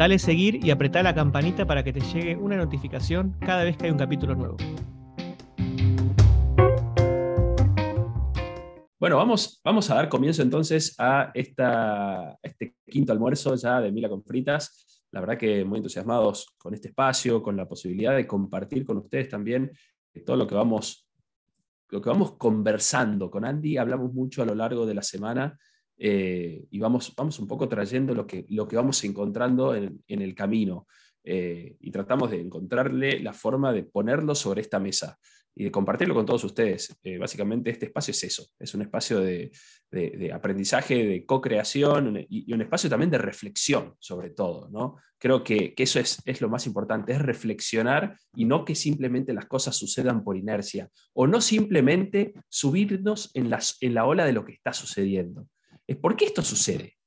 Dale seguir y apretá la campanita para que te llegue una notificación cada vez que hay un capítulo nuevo. Bueno, vamos, vamos a dar comienzo entonces a este quinto almuerzo ya de Mila con Fritas. La verdad que muy entusiasmados con este espacio, con la posibilidad de compartir con ustedes también todo lo que vamos, lo que vamos conversando. Con Andy hablamos mucho a lo largo de la semana eh, y vamos, vamos un poco trayendo lo que, lo que vamos encontrando en, el camino eh, y tratamos de encontrarle la forma de ponerlo sobre esta mesa y de compartirlo con todos ustedes. Eh, básicamente este espacio es eso, es un espacio de, aprendizaje, de co-creación y, un espacio también de reflexión sobre todo. ¿no? Creo que, eso es, es, lo más importante, es reflexionar y no que simplemente las cosas sucedan por inercia o no simplemente subirnos en, las, en la ola de lo que está sucediendo es por qué esto sucede.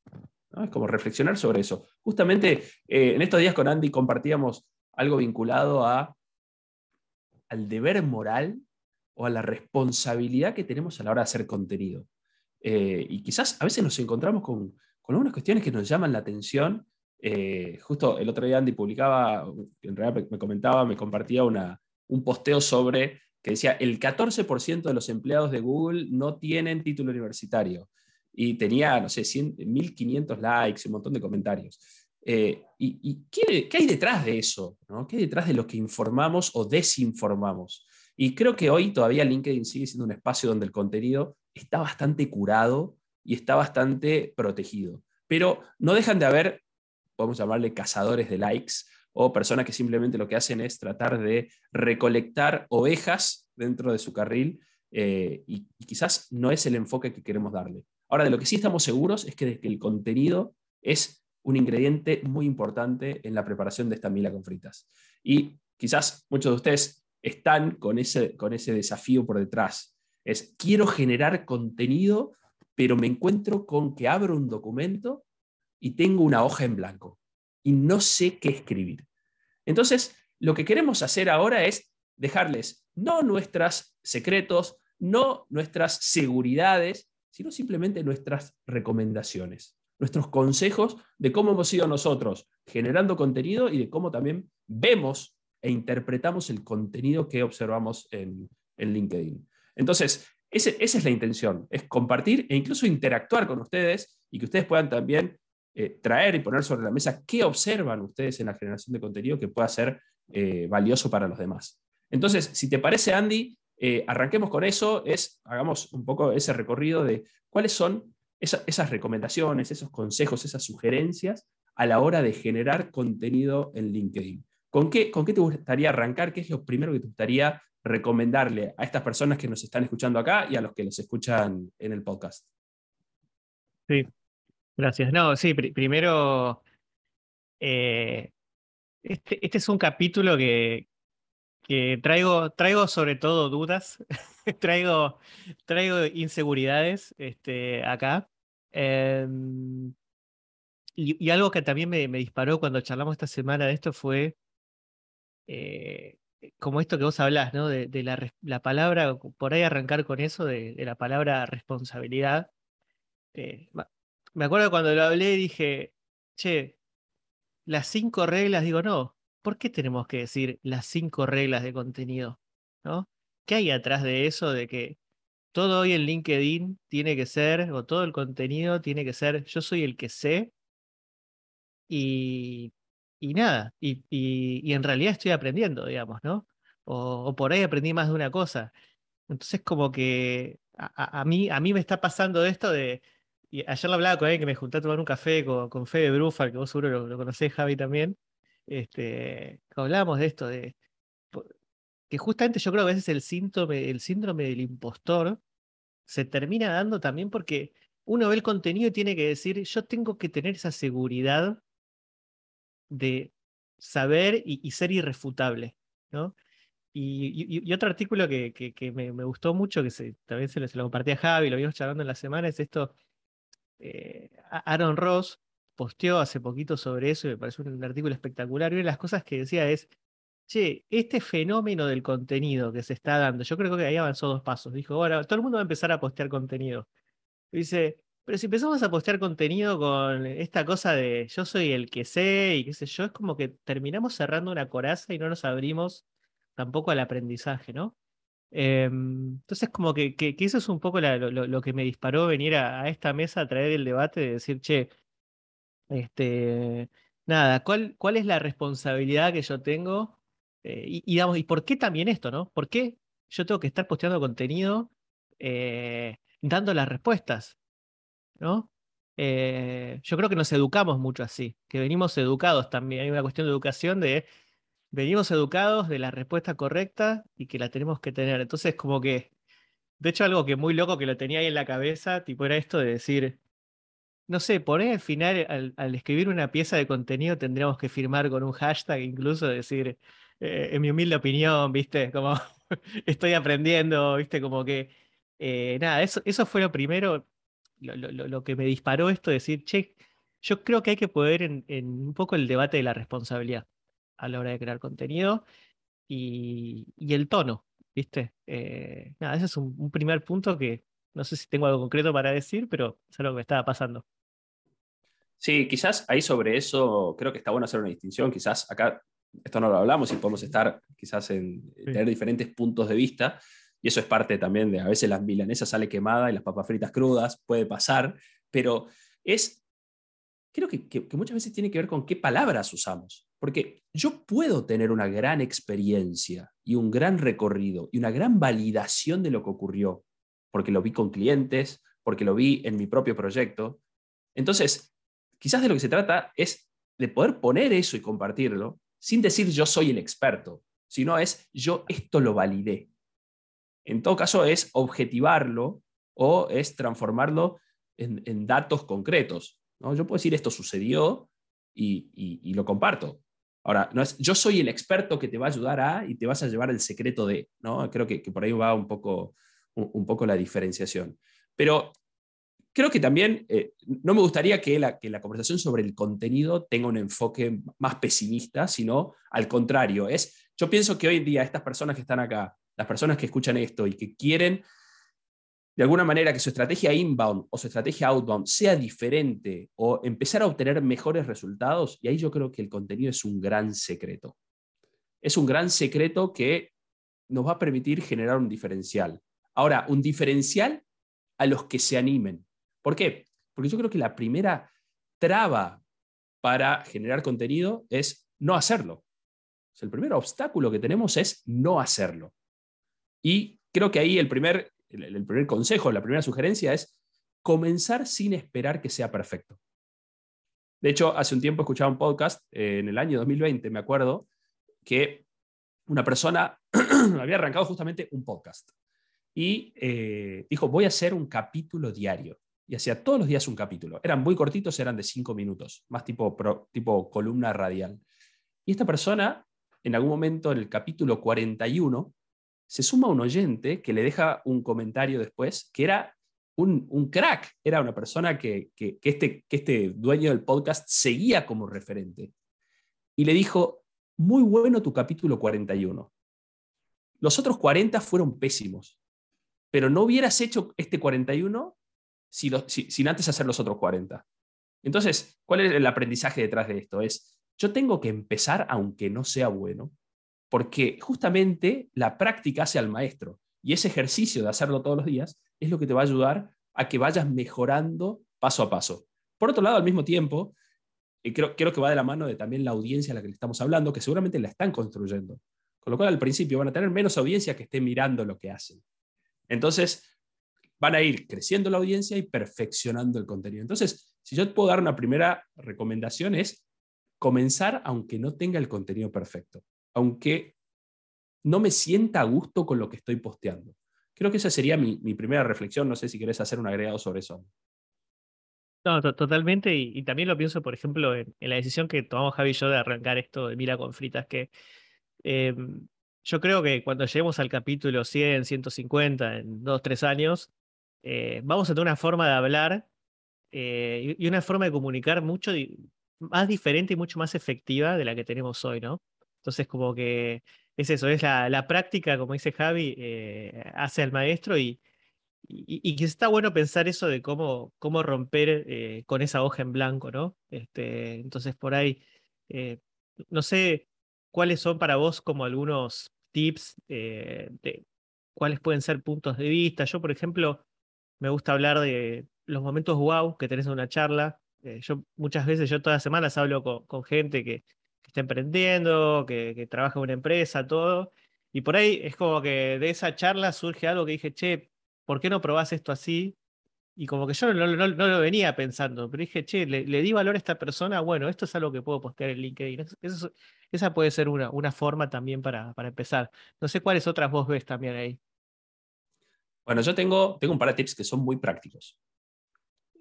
Es como reflexionar sobre eso. Justamente eh, en estos días con Andy compartíamos algo vinculado al deber moral o a la responsabilidad que tenemos a la hora de hacer contenido. Eh, y quizás a veces nos encontramos con, algunas cuestiones que nos llaman la atención. Eh, justo el otro día Andy publicaba, en realidad me comentaba, me compartía un posteo sobre que decía el 14% de los empleados de Google no tienen título universitario y tenía, no sé, 1500 likes un montón de comentarios. Eh, ¿Y, qué, hay detrás de eso? ¿no? ¿Qué hay detrás de lo que informamos o desinformamos? Y creo que hoy todavía LinkedIn sigue siendo un espacio donde el contenido está bastante curado y está bastante protegido. Pero no dejan de haber, podemos llamarle cazadores de likes o personas que simplemente lo que hacen es tratar de recolectar ovejas dentro de su carril eh, y, quizás no es el enfoque que queremos darle. Ahora, de lo que sí estamos seguros es que, el contenido es un ingrediente muy importante en la preparación de esta mila con fritas. Y quizás muchos de ustedes están con ese, con ese desafío por detrás. Es, quiero generar contenido, pero me encuentro con que abro un documento y tengo una hoja en blanco y no sé qué escribir. Entonces, lo que queremos hacer ahora es dejarles no nuestros secretos, no nuestras seguridades, sino simplemente nuestras recomendaciones, nuestros consejos de cómo hemos sido nosotros generando contenido y de cómo también vemos e interpretamos el contenido que observamos en, LinkedIn. Entonces, esa es la intención, es compartir e incluso interactuar con ustedes y que ustedes puedan también eh, traer y poner sobre la mesa qué observan ustedes en la generación de contenido que pueda ser eh, valioso para los demás. Entonces, si te parece, Andy, eh, arranquemos con eso, es, hagamos un poco ese recorrido de cuáles son esas recomendaciones, esos consejos, esas sugerencias a la hora de generar contenido en LinkedIn. ¿Con qué, ¿Con qué te gustaría arrancar? ¿Qué es lo primero que te gustaría recomendarle a estas personas que nos están escuchando acá y a los que los escuchan en el podcast? Sí, gracias. No, sí, primero, eh, este, este, es un capítulo que, que traigo, traigo sobre todo dudas, traigo, traigo inseguridades este, acá. Em, y, algo que también me, disparó cuando charlamos esta semana de esto fue eh, como esto que vos hablás, ¿no? De, la, palabra, por ahí arrancar con eso, de, la palabra responsabilidad. Eh, me acuerdo cuando lo hablé dije, che, las cinco reglas, digo, no, ¿por qué tenemos que decir las cinco reglas de contenido? ¿no? ¿Qué hay atrás de eso de que todo hoy en LinkedIn tiene que ser, o todo el contenido tiene que ser, yo soy el que sé y, y nada, y, y, en realidad estoy aprendiendo, digamos, ¿no? O, por ahí aprendí más de una cosa. Entonces como que a, mí, a mí me está pasando esto de, y ayer lo hablaba con él, que me junté a tomar un café con, con Fede Brufal, que vos seguro lo, lo conocés, Javi, también este, hablábamos de esto, de que justamente yo creo que a veces el síndrome, el síndrome del impostor se termina dando también porque uno ve el contenido y tiene que decir, yo tengo que tener esa seguridad de saber y, ser irrefutable. ¿no? Y, otro artículo que, que, me, gustó mucho, que también se lo, se compartí a Javi, lo vimos charlando en la semana, es esto. Eh, Aaron Ross posteó hace poquito sobre eso y me pareció un artículo espectacular. Y una de las cosas que decía es: Che, este fenómeno del contenido que se está dando, yo creo que ahí avanzó dos pasos. Dijo: Ahora todo el mundo va a empezar a postear contenido. dice: Pero si empezamos a postear contenido con esta cosa de yo soy el que sé y qué sé yo, es como que terminamos cerrando una coraza y no nos abrimos tampoco al aprendizaje, ¿no? Em, entonces, como que, eso es un poco lo, que me disparó venir a, esta mesa a traer el debate de decir, che, este, nada, ¿cuál, cuál es la responsabilidad que yo tengo? Eh, y, digamos, ¿y por qué también esto, no? ¿Por qué yo tengo que estar posteando contenido eh, dando las respuestas? ¿No? Eh, yo creo que nos educamos mucho así, que venimos educados también. Hay una cuestión de educación de venimos educados de la respuesta correcta y que la tenemos que tener. Entonces, como que, de hecho, algo que muy loco que lo tenía ahí en la cabeza, tipo, era esto de decir, no sé, poner al final, al, escribir una pieza de contenido, tendríamos que firmar con un hashtag, incluso decir, eh, en mi humilde opinión, viste, como estoy aprendiendo, viste, como que, eh, nada, eso, eso fue lo primero, lo, que me disparó esto, decir, che, yo creo que hay que poder en un poco el debate de la responsabilidad a la hora de crear contenido y, el tono, ¿viste? Eh, nada, ese es un, primer punto que no sé si tengo algo concreto para decir, pero es algo que me estaba pasando. Sí, quizás ahí sobre eso creo que está bueno hacer una distinción. Quizás acá, esto no lo hablamos y podemos estar quizás en tener diferentes puntos de vista. Y eso es parte también de a veces las milanesas sale quemada y las papas fritas crudas, puede pasar, pero es creo que, muchas veces tiene que ver con qué palabras usamos. Porque yo puedo tener una gran experiencia y un gran recorrido y una gran validación de lo que ocurrió, porque lo vi con clientes, porque lo vi en mi propio proyecto. Entonces, quizás de lo que se trata es de poder poner eso y compartirlo sin decir yo soy el experto, sino es yo esto lo validé. En todo caso es objetivarlo o es transformarlo en datos concretos. Yo puedo decir esto sucedió y, lo comparto. Ahora, no es, yo soy el experto que te va a ayudar a y te vas a llevar el secreto de, ¿no? Creo que, por ahí va un poco, un, poco la diferenciación. Pero creo que también eh, no me gustaría que la, que la conversación sobre el contenido tenga un enfoque más pesimista, sino al contrario. Es, yo pienso que hoy en día estas personas que están acá, las personas que escuchan esto y que quieren de alguna manera que su estrategia inbound o su estrategia outbound sea diferente o empezar a obtener mejores resultados, y ahí yo creo que el contenido es un gran secreto. Es un gran secreto que nos va a permitir generar un diferencial. Ahora, un diferencial a los que se animen. ¿Por qué? Porque yo creo que la primera traba para generar contenido es no hacerlo. el primer obstáculo que tenemos es no hacerlo. Y creo que ahí el primer el, primer consejo, la primera sugerencia es comenzar sin esperar que sea perfecto. De hecho, hace un tiempo escuchaba un podcast, eh, en el año 2020, me acuerdo, que una persona había arrancado justamente un podcast y eh, dijo, voy a hacer un capítulo diario. Y hacía todos los días un capítulo. Eran muy cortitos, eran de cinco minutos, más tipo, tipo columna radial. Y esta persona, en algún momento, en el capítulo 41, se suma un oyente que le deja un comentario después, que era un, crack, era una persona que, este, que este dueño del podcast seguía como referente. Y le dijo, muy bueno tu capítulo 41. Los otros 40 fueron pésimos, pero no hubieras hecho este 41 si sin antes hacer los otros 40. Entonces, ¿cuál es el aprendizaje detrás de esto? Es, yo tengo que empezar aunque no sea bueno, porque justamente la práctica hace al maestro y ese ejercicio de hacerlo todos los días es lo que te va a ayudar a que vayas mejorando paso a paso. Por otro lado, al mismo tiempo, y creo, creo que va de la mano de también la audiencia a la que le estamos hablando, que seguramente la están construyendo. Con lo cual, al principio van a tener menos audiencia que esté mirando lo que hacen. Entonces, van a ir creciendo la audiencia y perfeccionando el contenido. Entonces, si yo puedo dar una primera recomendación es comenzar aunque no tenga el contenido perfecto aunque no me sienta a gusto con lo que estoy posteando. Creo que esa sería mi, primera reflexión. No sé si querés hacer un agregado sobre eso. No, totalmente. Y, también lo pienso, por ejemplo, en, la decisión que tomamos Javi y yo de arrancar esto de Mira con fritas, que em, yo creo que cuando lleguemos al capítulo 100, 150, en dos, tres años, eh, vamos a tener una forma de hablar eh, y una forma de comunicar mucho más diferente y mucho más efectiva de la que tenemos hoy, ¿no? Entonces, como que es eso, es la, práctica, como dice Javi, eh, hace al maestro y, y, está bueno pensar eso de cómo, cómo romper con esa hoja en blanco, ¿no? Este, entonces, por ahí, no sé cuáles son para vos como algunos tips de cuáles pueden ser puntos de vista. Yo, por ejemplo, me gusta hablar de los momentos wow que tenés en una charla. Eh, yo muchas veces, yo todas las semanas hablo con, gente que, está emprendiendo, que, trabaja en una empresa, todo. Y por ahí es como que de esa charla surge algo que dije, che, ¿por qué no probás esto así? Y como que yo no, lo venía pensando, pero dije, che, le, di valor a esta persona, bueno, esto es algo que puedo postear en LinkedIn. esa puede ser una, una forma también para, para empezar. No sé cuáles otras vos ves también ahí. Bueno, yo tengo, tengo un par de tips que son muy prácticos.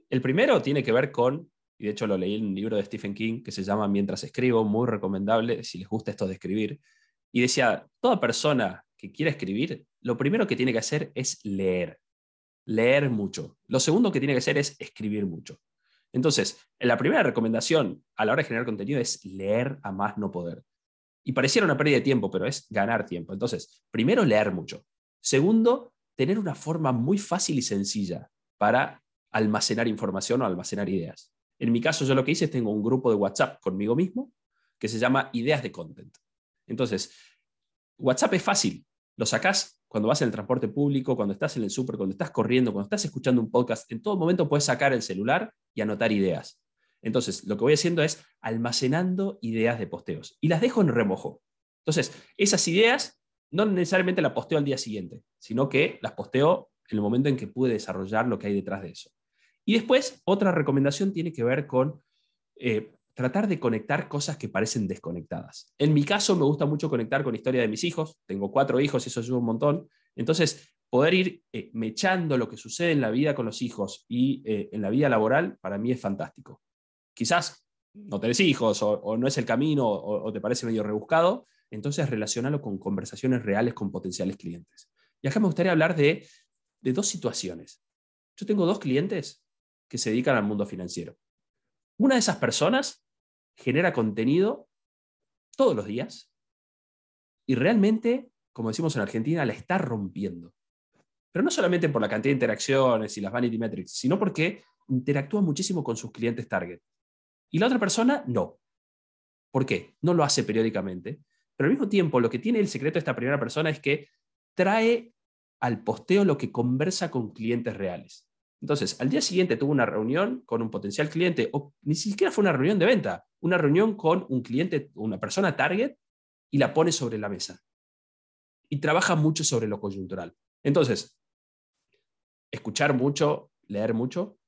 El primero tiene que ver con, y de hecho lo leí en un libro de Stephen King que se llama Mientras escribo, muy recomendable si les gusta esto de escribir. Y decía, toda persona que quiera escribir, lo primero que tiene que hacer es leer. Leer mucho. Lo segundo que tiene que hacer es escribir mucho. Entonces, la primera recomendación a la hora de generar contenido es leer a más no poder. Y pareciera una pérdida de tiempo, pero es ganar tiempo. Entonces, primero, leer mucho. Segundo, tener una forma muy fácil y sencilla para almacenar información o almacenar ideas. En mi caso, yo lo que hice es tengo un grupo de WhatsApp conmigo mismo que se llama Ideas de Content. Entonces, WhatsApp es fácil. Lo sacás cuando vas en el transporte público, cuando estás en el súper, cuando estás corriendo, cuando estás escuchando un podcast. En todo momento puedes sacar el celular y anotar ideas. Entonces, lo que voy haciendo es almacenando ideas de posteos y las dejo en remojo. Entonces, esas ideas no necesariamente la posteo al día siguiente, sino que las posteo en el momento en que pude desarrollar lo que hay detrás de eso. Y después, otra recomendación tiene que ver con eh, tratar de conectar cosas que parecen desconectadas. En mi caso, me gusta mucho conectar con la historia de mis hijos. Tengo cuatro hijos, eso ayuda un montón. Entonces, poder ir eh, mechando lo que sucede en la vida con los hijos y eh, en la vida laboral, para mí es fantástico. Quizás no tenés hijos o, no es el camino o te parece medio rebuscado, entonces relacionalo con conversaciones reales con potenciales clientes. Y acá me gustaría hablar de, dos situaciones. Yo tengo dos clientes que se dedican al mundo financiero. Una de esas personas genera contenido todos los días y realmente, como decimos en Argentina, la está rompiendo. Pero no solamente por la cantidad de interacciones y las vanity metrics, sino porque interactúa muchísimo con sus clientes target. Y la otra persona no. ¿Por qué? No lo hace periódicamente pero al mismo tiempo, lo que tiene el secreto de esta primera persona es que trae al posteo lo que conversa con clientes reales. Entonces, al día siguiente tuvo una reunión con un potencial cliente, o ni siquiera fue una reunión de venta, una reunión con un cliente, una persona target, y la pone sobre la mesa. Y trabaja mucho sobre lo coyuntural. Entonces, escuchar mucho, leer mucho.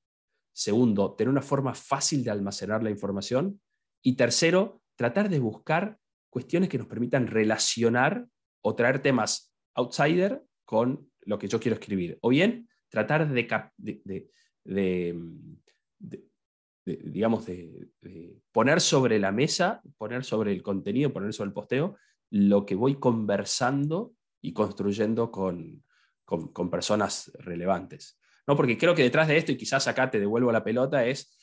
Segundo, tener una forma fácil de almacenar la información. Y tercero, tratar de buscar cuestiones que nos permitan relacionar o traer temas outsider con lo que yo quiero escribir. O bien tratar de, digamos, de, poner sobre la mesa, poner sobre el contenido, poner sobre el posteo, lo que voy conversando y construyendo con, con personas relevantes. ¿No? Porque creo que detrás de esto, y quizás acá te devuelvo la pelota, es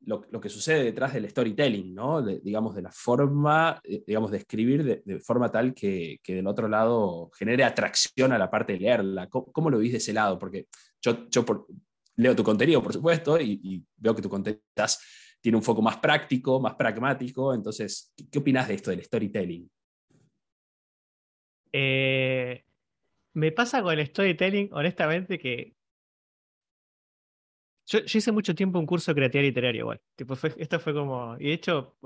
lo, que sucede detrás del storytelling, ¿no? digamos, de la forma, eh, digamos, de escribir de, forma tal que, del otro lado genere atracción a la parte de leerla. ¿Cómo, lo viste de ese lado? Porque yo, yo leo tu contenido, por supuesto, y, veo que tu contenido tiene un foco más práctico, más pragmático. Entonces, ¿qué, opinas de esto del storytelling? Eh, me pasa con el storytelling, honestamente, que yo, hice mucho tiempo un curso de creatividad literaria igual. Esto fue como. Y de hecho,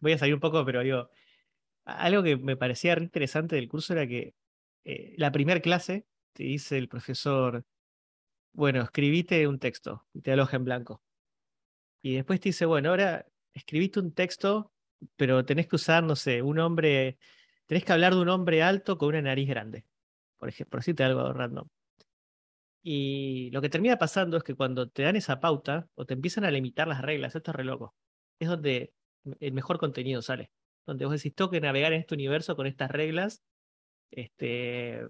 voy a salir un poco, pero digo. Algo que me parecía interesante del curso era que eh, la primera clase te dice el profesor, bueno, escribite un texto y te aloja en blanco. Y después te dice, bueno, ahora escribiste un texto, pero tenés que usar, no sé, un hombre, tenés que hablar de un hombre alto con una nariz grande. Por ejemplo, por decirte algo random. Y lo que termina pasando es que cuando te dan esa pauta o te empiezan a limitar las reglas, esto es re loco, es donde el mejor contenido sale. Donde vos decís, tengo que navegar en este universo con estas reglas Este,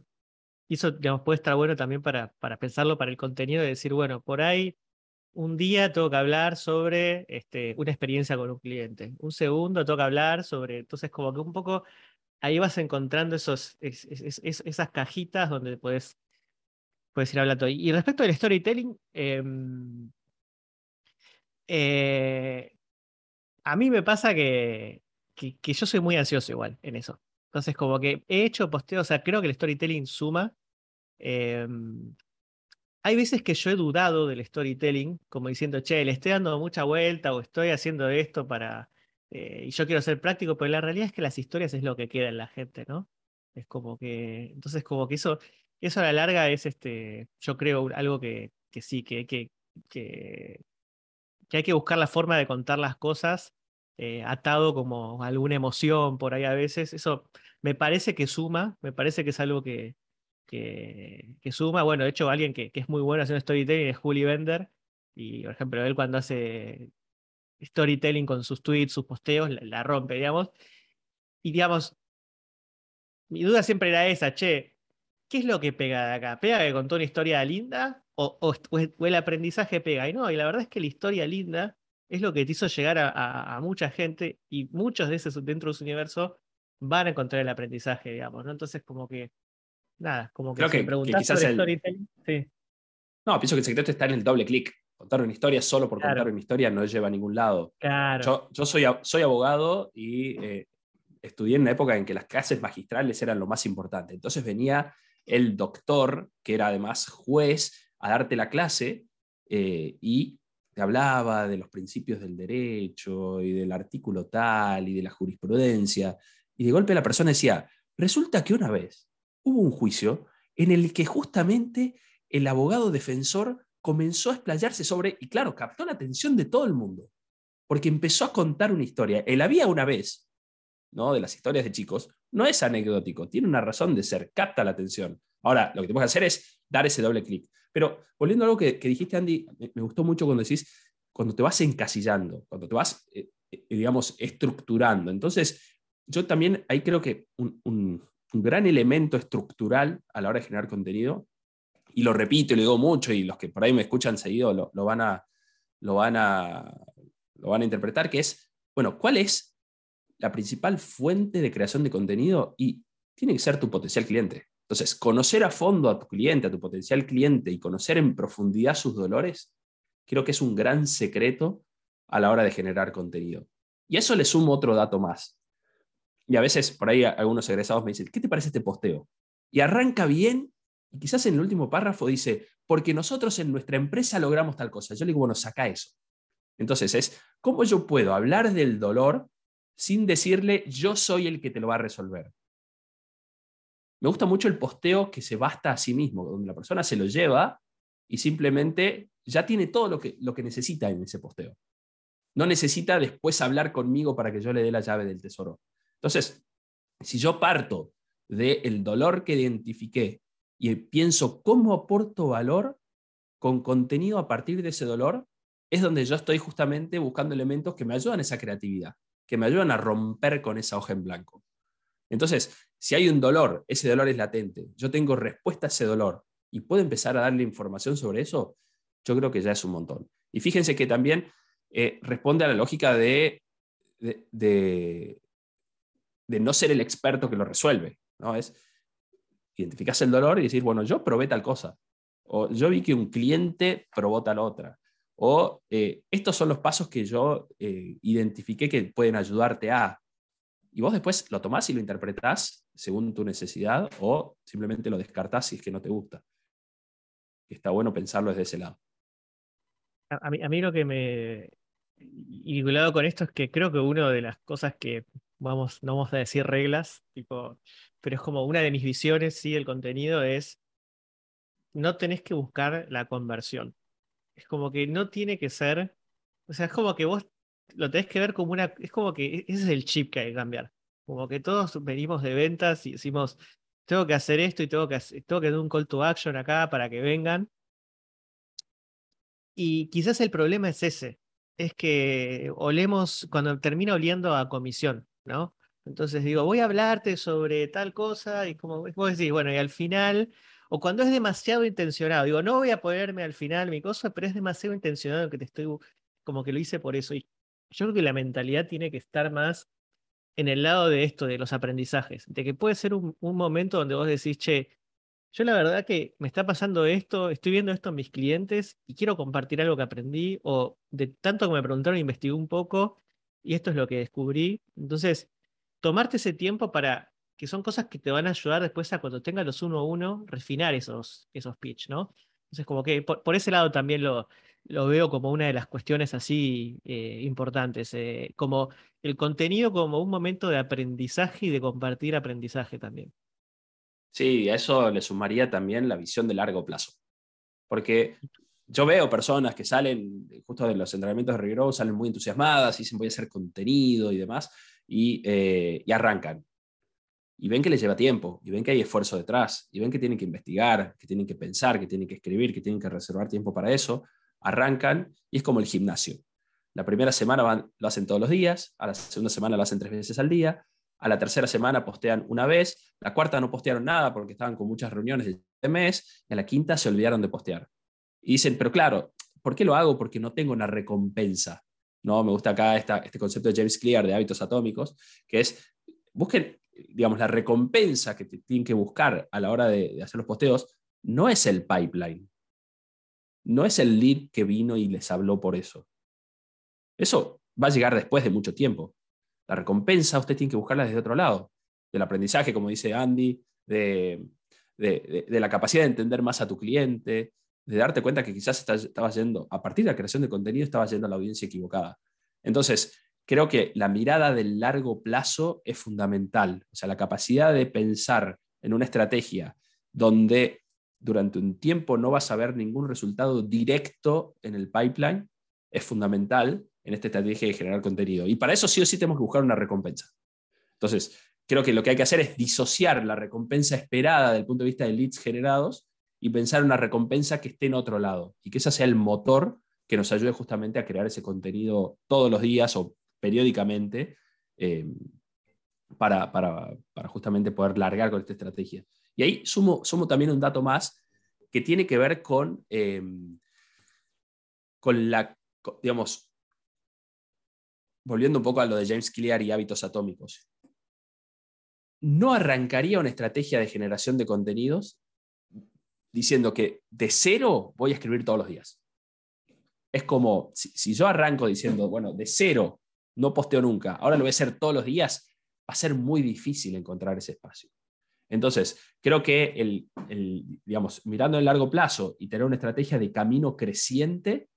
y eso, digamos, puede estar bueno también para, para pensarlo para el contenido, de decir, bueno, por ahí un día tengo que hablar sobre este, una experiencia con un cliente, un segundo tengo que hablar sobre, entonces como que un poco ahí vas encontrando esos, esas cajitas donde puedes, puedes ir hablando. Y respecto al storytelling, em, eh, a mí me pasa que, que, yo soy muy ansioso igual en eso. Entonces, como que he hecho posteo, o sea, creo que el storytelling suma. Em, hay veces que yo he dudado del storytelling, como diciendo, che, le estoy dando mucha vuelta o estoy haciendo esto para. Eh, y yo quiero ser práctico, pero la realidad es que las historias es lo que queda en la gente, ¿no? Es como que. Entonces, como que eso, eso a la larga es este. Yo creo algo que, que sí, que, que, que, hay que buscar la forma de contar las cosas eh, atado como alguna emoción por ahí a veces. Eso me parece que suma, me parece que es algo que, que, suma. Bueno, de hecho, alguien que, que, es muy bueno haciendo storytelling es Juli Bender. Y, por ejemplo, él cuando hace storytelling con sus tweets, sus posteos, la, rompe, digamos. Y, digamos, mi duda siempre era esa, che, ¿qué es lo que pega de acá? ¿Pega que contó una historia linda? O, o, el aprendizaje pega? Y no, y la verdad es que la historia linda es lo que te hizo llegar a, mucha gente y muchos de esos dentro de su universo van a encontrar el aprendizaje, digamos, ¿no? Entonces, como que, nada, como que, Creo que, preguntas sobre storytelling, sí. No, pienso que el secreto está en el doble clic. Contar una historia solo por contar una historia no lleva a ningún lado. Claro. Yo, soy, soy abogado y eh, estudié en una época en que las clases magistrales eran lo más importante. Entonces venía el doctor, que era además juez, a darte la clase eh, y te hablaba de los principios del derecho y del artículo tal y de la jurisprudencia, y de golpe la persona decía, resulta que una vez hubo un juicio en el que justamente el abogado defensor comenzó a explayarse sobre, y claro, captó la atención de todo el mundo, porque empezó a contar una historia. El había una vez, ¿no? De las historias de chicos, no es anecdótico, tiene una razón de ser, capta la atención. Ahora, lo que tenemos que hacer es dar ese doble clic. Pero volviendo a algo que, dijiste, Andy, me, gustó mucho cuando decís, cuando te vas encasillando, cuando te vas, eh, eh, digamos, estructurando. Entonces, yo también ahí creo que un, gran elemento estructural a la hora de generar contenido, y lo repito y lo digo mucho, y los que por ahí me escuchan seguido lo van, a, lo, van, a, lo van a interpretar, que es, bueno, ¿cuál es la principal fuente de creación de contenido? Y tiene que ser tu potencial cliente. Entonces, conocer a fondo a tu cliente, a tu potencial cliente y conocer en profundidad sus dolores, creo que es un gran secreto a la hora de generar contenido. Y eso le sumo otro dato más. Y a veces por ahí algunos egresados me dicen, ¿qué te parece este posteo? Y arranca bien y quizás en el último párrafo dice, porque nosotros en nuestra empresa logramos tal cosa. Yo le digo, bueno, saca eso. Entonces es, ¿cómo yo puedo hablar del dolor sin decirle, yo soy el que te lo va a resolver? Me gusta mucho el posteo que se basta a sí mismo, donde la persona se lo lleva y simplemente ya tiene todo lo que, lo que necesita en ese posteo. No necesita después hablar conmigo para que yo le dé la llave del tesoro. Entonces, si yo parto del dolor que identifiqué y pienso cómo aporto valor con contenido a partir de ese dolor, es donde yo estoy justamente buscando elementos que me ayudan a esa creatividad, que me ayudan a romper con esa hoja en blanco. Entonces, si hay un dolor, ese dolor es latente, yo tengo respuesta a ese dolor y puedo empezar a darle información sobre eso, yo creo que ya es un montón. Y fíjense que también eh, responde a la lógica de, de, no ser el experto que lo resuelve. ¿no? Es identificar el dolor y decir, bueno, yo probé tal cosa. O yo vi que un cliente probó tal otra. O eh, estos son los pasos que yo eh, identifiqué que pueden ayudarte a y vos después lo tomás y lo interpretás según tu necesidad o simplemente lo descartás si es que no te gusta. Está bueno pensarlo desde ese lado. A mí, lo que me... Y vinculado con esto es que creo que una de las cosas que vamos, no vamos a decir reglas, tipo, pero es como una de mis visiones, sí, el contenido es, no tenés que buscar la conversión. Es como que no tiene que ser, o sea, es como que vos lo tenés que ver como una. Es como que ese es el chip que hay que cambiar. Como que todos venimos de ventas y decimos, tengo que hacer esto y tengo que, hacer, tengo que dar un call to action acá para que vengan. Y quizás el problema es ese. Es que olemos, cuando termina oliendo a comisión, ¿no? Entonces digo, voy a hablarte sobre tal cosa y como vos decís, bueno, y al final, o cuando es demasiado intencionado, digo, no voy a ponerme al final mi cosa, pero es demasiado intencionado que te estoy, como que lo hice por eso. Y yo creo que la mentalidad tiene que estar más en el lado de esto, de los aprendizajes, de que puede ser un, momento donde vos decís, che, yo la verdad que me está pasando esto, estoy viendo esto en mis clientes y quiero compartir algo que aprendí o de tanto que me preguntaron, investigué un poco y esto es lo que descubrí. Entonces, tomarte ese tiempo para que son cosas que te van a ayudar después a cuando tengas los uno a uno, refinar esos, esos pitch, ¿no? Entonces, como que por, ese lado también lo, lo, veo como una de las cuestiones así eh, importantes, eh, como el contenido como un momento de aprendizaje y de compartir aprendizaje también. Sí, a eso le sumaría también la visión de largo plazo. Porque yo veo personas que salen justo de los entrenamientos de Regrow, salen muy entusiasmadas dicen voy a hacer contenido y demás, y, eh, y, arrancan. Y ven que les lleva tiempo, y ven que hay esfuerzo detrás, y ven que tienen que investigar, que tienen que pensar, que tienen que escribir, que tienen que reservar tiempo para eso. Arrancan y es como el gimnasio. La primera semana van, lo hacen todos los días, a la segunda semana lo hacen tres veces al día, a la tercera semana postean una vez, la cuarta no postearon nada porque estaban con muchas reuniones de mes, y a la quinta se olvidaron de postear. Y dicen, pero claro, ¿por qué lo hago? Porque no tengo una recompensa. ¿no? Me gusta acá esta, este concepto de James Clear de hábitos atómicos, que es, busquen, digamos, la recompensa que tienen que buscar a la hora de, de hacer los posteos, no es el pipeline, no es el lead que vino y les habló por eso. Eso va a llegar después de mucho tiempo. La recompensa usted tiene que buscarla desde otro lado, del aprendizaje, como dice Andy, de, la capacidad de entender más a tu cliente, de darte cuenta que quizás estabas yendo, a partir de la creación de contenido, estabas yendo a la audiencia equivocada. Entonces, creo que la mirada del largo plazo es fundamental. O sea, la capacidad de pensar en una estrategia donde durante un tiempo no vas a ver ningún resultado directo en el pipeline es fundamental en esta estrategia de generar contenido. Y para eso sí o sí tenemos que buscar una recompensa. Entonces, creo que lo que hay que hacer es disociar la recompensa esperada del punto de vista de leads generados y pensar en una recompensa que esté en otro lado y que ese sea el motor que nos ayude justamente a crear ese contenido todos los días o periódicamente eh, para, para, para, justamente poder largar con esta estrategia. Y ahí sumo, sumo también un dato más que tiene que ver con, eh, con la, digamos, volviendo un poco a lo de James Clear y hábitos atómicos, no arrancaría una estrategia de generación de contenidos diciendo que de cero voy a escribir todos los días. Es como, si, yo arranco diciendo, bueno, de cero no posteo nunca, ahora lo voy a hacer todos los días, va a ser muy difícil encontrar ese espacio. Entonces, creo que el, digamos, mirando en largo plazo y tener una estrategia de camino creciente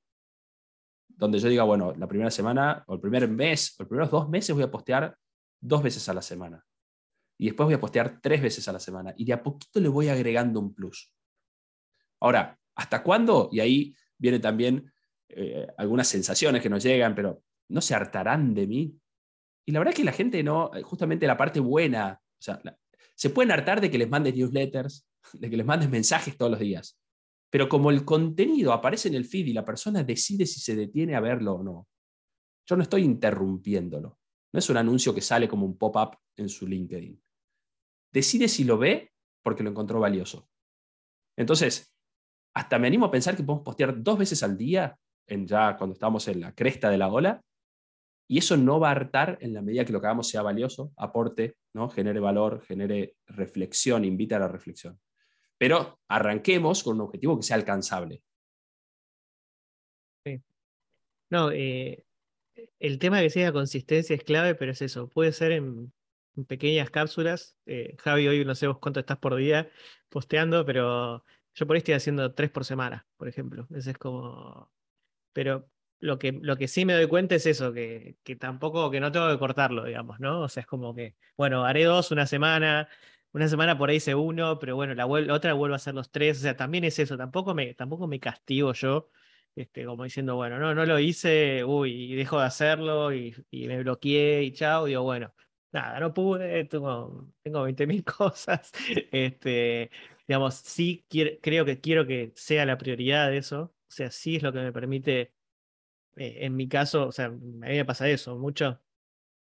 donde yo diga, bueno, la primera semana o el primer mes o los primeros dos meses voy a postear dos veces a la semana. Y después voy a postear tres veces a la semana. Y de a poquito le voy agregando un plus. Ahora, ¿hasta cuándo? Y ahí vienen también eh, algunas sensaciones que nos llegan, pero ¿no se hartarán de mí? Y la verdad es que la gente no, justamente la parte buena, se pueden hartar de que les mandes newsletters, de que les mandes mensajes todos los días. Pero como el contenido aparece en el feed y la persona decide si se detiene a verlo o no, yo no estoy interrumpiéndolo. No es un anuncio que sale como un pop-up en su LinkedIn. Decide si lo ve porque lo encontró valioso. Entonces, hasta me animo a pensar que podemos postear dos veces al día, en ya cuando estamos en la cresta de la ola, y eso no va a hartar en la medida que lo que hagamos sea valioso, aporte, ¿no? genere valor, genere reflexión, invita a la reflexión. Pero arranquemos con un objetivo que sea alcanzable. No, eh, el tema que sea consistencia es clave, pero es eso, puede ser en, pequeñas cápsulas. Eh, Javi, hoy no sé vos cuánto estás por día posteando, pero yo por ahí estoy haciendo tres por semana, por ejemplo. Ese es como. Pero lo que, lo que sí me doy cuenta es eso, que, que tampoco, que no tengo que cortarlo, digamos, ¿no? O sea, es como que, bueno, haré dos una semana, una semana por ahí hice uno, pero bueno, la, otra vuelvo a hacer los tres. O sea, también es eso, tampoco me, tampoco me castigo yo, este, como diciendo, bueno, no, no lo hice, uy, y dejo de hacerlo y, me bloqueé y chao. Digo, bueno, nada, no pude, tengo, tengo 20.000 cosas. Este, digamos, sí creo que quiero que sea la prioridad de eso. O sea, sí es lo que me permite, eh, en mi caso, o sea, a mí me pasa eso, mucho,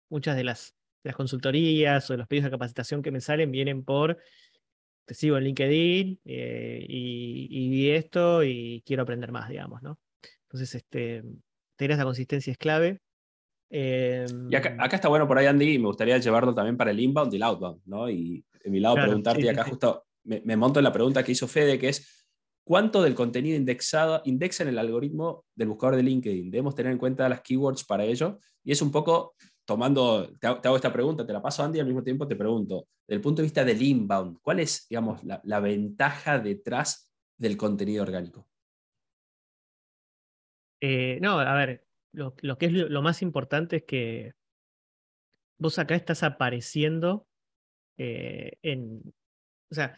muchas de las las consultorías o los pedidos de capacitación que me salen vienen por te sigo en LinkedIn eh, y, vi esto y quiero aprender más, digamos, ¿no? Entonces, este, tener esa consistencia es clave. y acá, está bueno por ahí, Andy, y me gustaría llevarlo también para el inbound y el outbound, ¿no? Y en mi lado preguntarte, y acá justo me, me, monto en la pregunta que hizo Fede, que es, ¿cuánto del contenido indexado indexa en el algoritmo del buscador de LinkedIn? Debemos tener en cuenta las keywords para ello. Y es un poco tomando, te hago, esta pregunta, te la paso Andy, y al mismo tiempo te pregunto, desde el punto de vista del inbound, ¿cuál es, digamos, la, ventaja detrás del contenido orgánico? Eh, no, a ver, lo, que es lo, más importante es que vos acá estás apareciendo eh, en, o sea,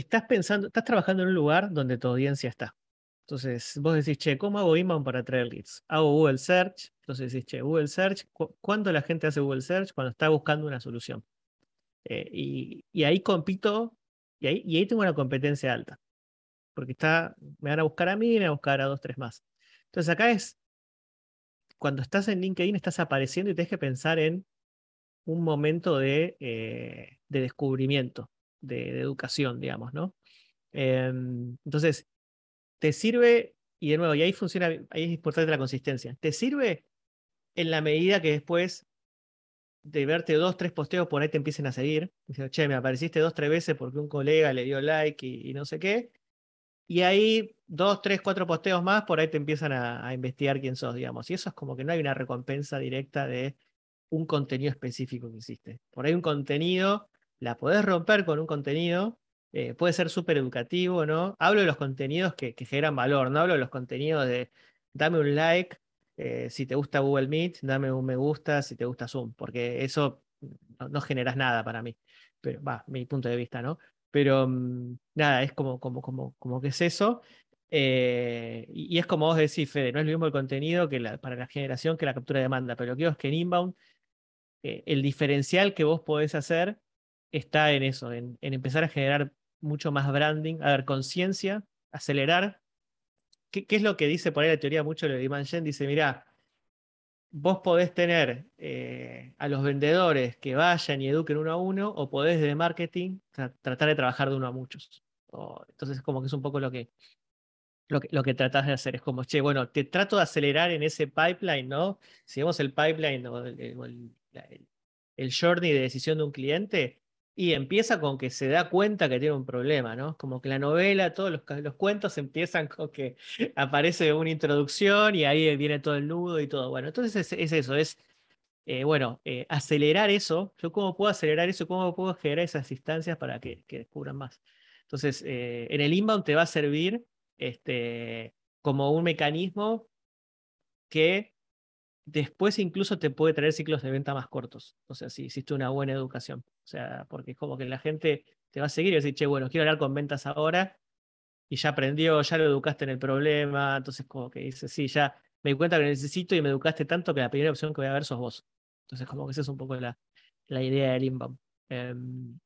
estás pensando, estás trabajando en un lugar donde tu audiencia está. Entonces, vos decís, che, ¿cómo hago inbound para traer leads? Hago Google Search. Entonces decís, che, Google Search, ¿cuánto la gente hace Google Search cuando está buscando una solución? Eh, y, ahí compito, y ahí, y ahí tengo una competencia alta. Porque está, me van a buscar a mí y me van a buscar a dos, tres más. Entonces acá es, cuando estás en LinkedIn, estás apareciendo y tienes que pensar en un momento de, eh, de descubrimiento, de, educación, digamos, ¿no? Em, entonces, te sirve, y de nuevo, y ahí funciona, ahí es importante la consistencia, te sirve en la medida que después de verte dos, tres posteos por ahí te empiecen a seguir. Dicen, che, me apareciste dos, tres veces porque un colega le dio like y, no sé qué. Y ahí dos, tres, cuatro posteos más, por ahí te empiezan a, a, investigar quién sos, digamos. Y eso es como que no hay una recompensa directa de un contenido específico que hiciste. Por ahí un contenido, la podés romper con un contenido, eh, puede ser súper educativo, ¿no? Hablo de los contenidos que, generan valor, no hablo de los contenidos de dame un like eh, si te gusta Google Meet, dame un me gusta si te gusta Zoom, porque eso no, generas nada para mí, pero va, mi punto de vista, ¿no? Pero mm, nada, es como, como, como, como que es eso. Eh, y, es como vos decís, Fede, no es lo mismo el contenido que para la generación que la captura de demanda, pero lo que digo es que en inbound el diferencial que vos podés hacer está en eso, en, empezar a generar mucho más branding, a ver, conciencia, acelerar. ¿Qué, es lo que dice por ahí la teoría mucho de Iman Jen? Dice, mira, vos podés tener eh, a los vendedores que vayan y eduquen uno a uno, o podés de marketing tratar de trabajar de uno a muchos. entonces, como que es un poco lo que, lo que, lo de hacer. Es como, che, bueno, te trato de acelerar en ese pipeline, ¿no? Si vemos el pipeline o el, el journey de decisión de un cliente, y empieza con que se da cuenta que tiene un problema, ¿no? Como que la novela, todos los, los cuentos empiezan con que aparece una introducción y ahí viene todo el nudo y todo. Bueno, entonces es, eso, es, eh, bueno, eh, acelerar eso. ¿Yo cómo puedo acelerar eso? ¿Cómo puedo generar esas instancias para que, que descubran más? Entonces, eh, en el inbound te va a servir este, como un mecanismo que después incluso te puede traer ciclos de venta más cortos. O sea, si hiciste una buena educación. O sea, porque es como que la gente te va a seguir y va a decir, che, bueno, quiero hablar con ventas ahora. Y ya aprendió, ya lo educaste en el problema. Entonces, como que dice, sí, ya me di cuenta que necesito y me educaste tanto que la primera opción que voy a ver sos vos. Entonces, como que esa es un poco la, la idea del inbound. Em,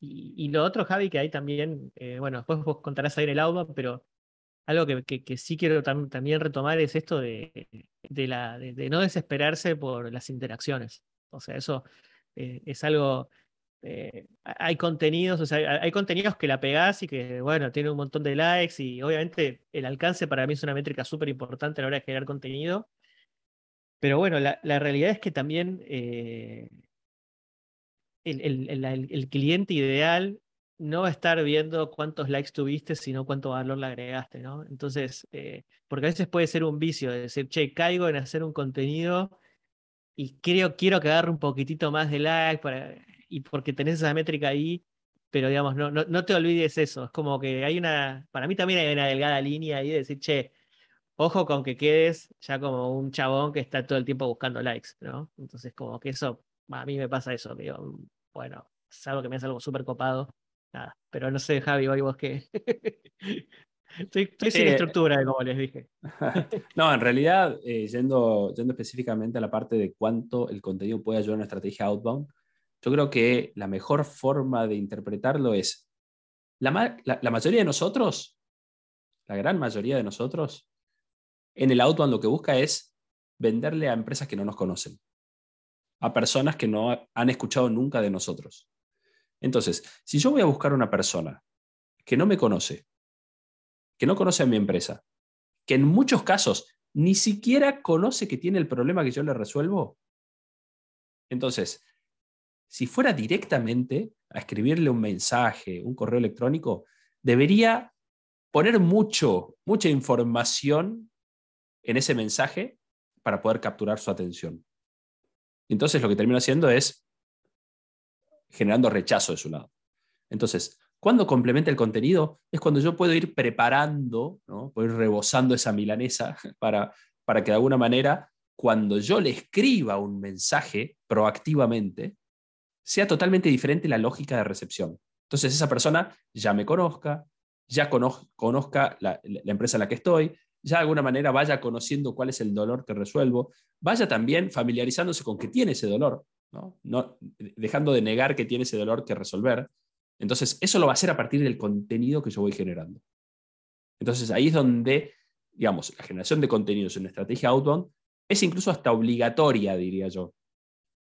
y, lo otro, Javi, que hay también, eh, bueno, después vos contarás ahí en el outbound, pero algo que, sí quiero también retomar es esto de, de, la, de, no desesperarse por las interacciones. O sea, eso eh, es algo... Eh, hay contenidos, o sea, hay, contenidos que la pegás y que, bueno, tiene un montón de likes y obviamente el alcance para mí es una métrica súper importante a la hora de generar contenido. Pero bueno, la, realidad es que también eh, el, cliente ideal no va a estar viendo cuántos likes tuviste, sino cuánto valor le agregaste, ¿no? Entonces, eh, porque a veces puede ser un vicio de decir, che, caigo en hacer un contenido y creo, quiero que agarre un poquitito más de like para, y porque tenés esa métrica ahí, pero digamos, no, no, no te olvides eso. Es como que hay una, para mí también hay una delgada línea ahí de decir, che, ojo con que quedes ya como un chabón que está todo el tiempo buscando likes, ¿no? Entonces, como que eso, a mí me pasa eso, digo, bueno, es algo que me hace algo súper copado nada. Pero no sé, Javi, hoy vos qué. estoy, sin estructura, como les dije. no, en realidad, eh, yendo, yendo específicamente a la parte de cuánto el contenido puede ayudar a una estrategia outbound, yo creo que la mejor forma de interpretarlo es, la, la, mayoría de nosotros, la gran mayoría de nosotros, en el outbound lo que busca es venderle a empresas que no nos conocen. a personas que no han escuchado nunca de nosotros. Entonces, si yo voy a buscar una persona que no me conoce, que no conoce a mi empresa, que en muchos casos ni siquiera conoce que tiene el problema que yo le resuelvo, entonces, si fuera directamente a escribirle un mensaje, un correo electrónico, debería poner mucho, mucha información en ese mensaje para poder capturar su atención. Entonces lo que termino haciendo es generando rechazo de su lado. Entonces, cuando complementa el contenido es cuando yo puedo ir preparando, ¿no? puedo ir rebosando esa milanesa para, para que de alguna manera, cuando yo le escriba un mensaje proactivamente, sea totalmente diferente la lógica de recepción. Entonces esa persona ya me conozca, ya conozca la, empresa en la que estoy, ya de alguna manera vaya conociendo cuál es el dolor que resuelvo, vaya también familiarizándose con que tiene ese dolor, ¿no? dejando de negar que tiene ese dolor que resolver. Entonces, eso lo va a hacer a partir del contenido que yo voy generando. Entonces, ahí es donde, digamos, la generación de contenidos en una estrategia outbound es incluso hasta obligatoria, diría yo.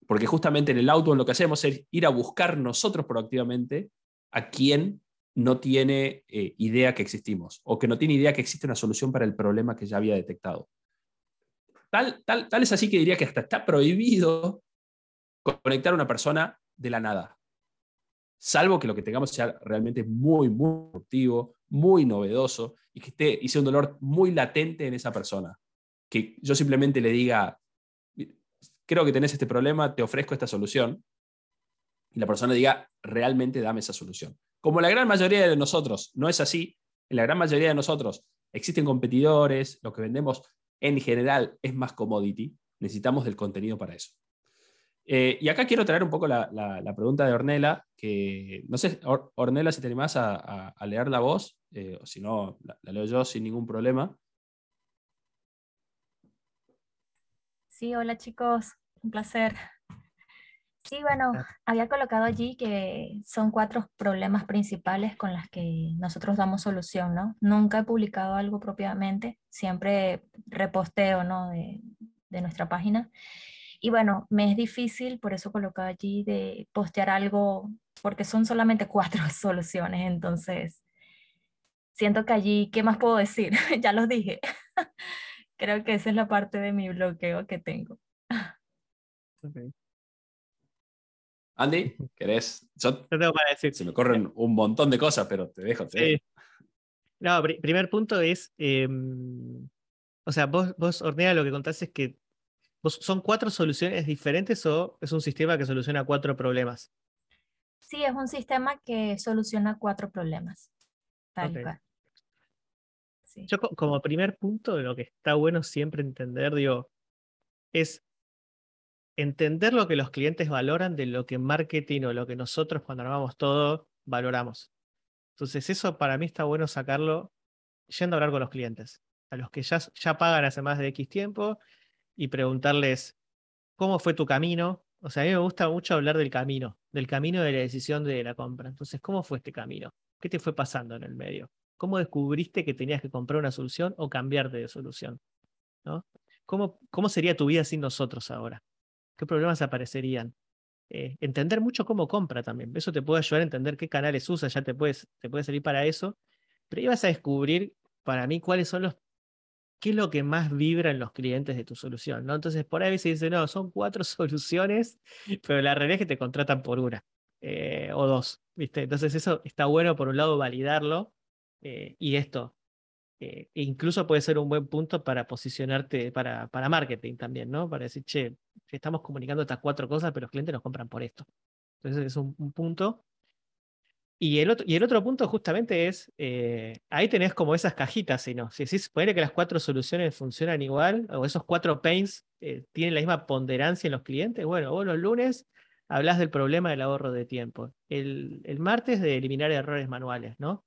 Porque justamente en el outbound lo que hacemos es ir a buscar nosotros proactivamente a quien no tiene eh, idea que existimos o que no tiene idea que existe una solución para el problema que ya había detectado. Tal, tal, tal es así que diría que hasta está prohibido conectar a una persona de la nada, salvo que lo que tengamos sea realmente muy, muy productivo, muy novedoso y que esté, sea un dolor muy latente en esa persona. Que yo simplemente le diga, creo que tenés este problema, te ofrezco esta solución, y la persona diga, realmente dame esa solución. Como la gran mayoría de nosotros no es así, en la gran mayoría de nosotros existen competidores, lo que vendemos en general es más commodity, necesitamos del contenido para eso. Eh, y acá quiero traer un poco la, pregunta de Ornella, que no sé, Ornella, si te animás a, leer la voz, eh, o si no, la, leo yo sin ningún problema. Sí, hola chicos, un placer. Sí, bueno, había colocado allí que son cuatro problemas principales con los que nosotros damos solución, ¿no? Nunca he publicado algo propiamente, siempre reposteo, ¿no? De, de nuestra página. Y bueno, me es difícil, por eso colocado allí de postear algo, porque son solamente cuatro soluciones, entonces siento que allí, ¿qué más puedo decir? ya los dije. Creo que esa es la parte de mi bloqueo que tengo. Okay. Andy, ¿querés? Yo, tengo para decir. Se me corren un montón de cosas, pero te dejo. No, primer punto es, em, o sea, vos, vos, Ornea, lo que contás es que son cuatro soluciones diferentes o es un sistema que soluciona cuatro problemas. Sí, es un sistema que soluciona cuatro problemas. Tal Yo como primer punto, lo que está bueno siempre entender, digo, es entender lo que los clientes valoran de lo que marketing o lo que nosotros cuando armamos todo valoramos. Entonces eso para mí está bueno sacarlo yendo a hablar con los clientes, a los que ya, ya pagan hace más de X tiempo y preguntarles cómo fue tu camino. O sea, a mí me gusta mucho hablar del camino, del camino de la decisión de la compra. Entonces, ¿cómo fue este camino? ¿Qué te fue pasando en el medio? ¿Cómo descubriste que tenías que comprar una solución o cambiarte de solución? ¿No? ¿Cómo, ¿Cómo sería tu vida sin nosotros ahora? qué problemas aparecerían. Eh, entender mucho cómo compra también. Eso te puede ayudar a entender qué canales usa, ya te, puedes, te puede servir para eso. Pero vas a descubrir, para mí, cuáles son los, qué es lo que más vibra en los clientes de tu solución. ¿no? Entonces, por ahí se dice, no, son cuatro soluciones, pero la realidad es que te contratan por una eh, o dos. ¿viste? Entonces, eso está bueno, por un lado, validarlo. Eh, y esto, e incluso puede ser un buen punto para posicionarte para, para marketing también, ¿no? Para decir, che, estamos comunicando estas cuatro cosas, pero los clientes nos compran por esto. Entonces es un, punto. Y el, otro, y el otro punto justamente es, eh, ahí tenés como esas cajitas, si no, si decís, puede que las cuatro soluciones funcionan igual, o esos cuatro pains eh, tienen la misma ponderancia en los clientes, bueno, vos los lunes hablas del problema del ahorro de tiempo, el, el martes de eliminar errores manuales, ¿no?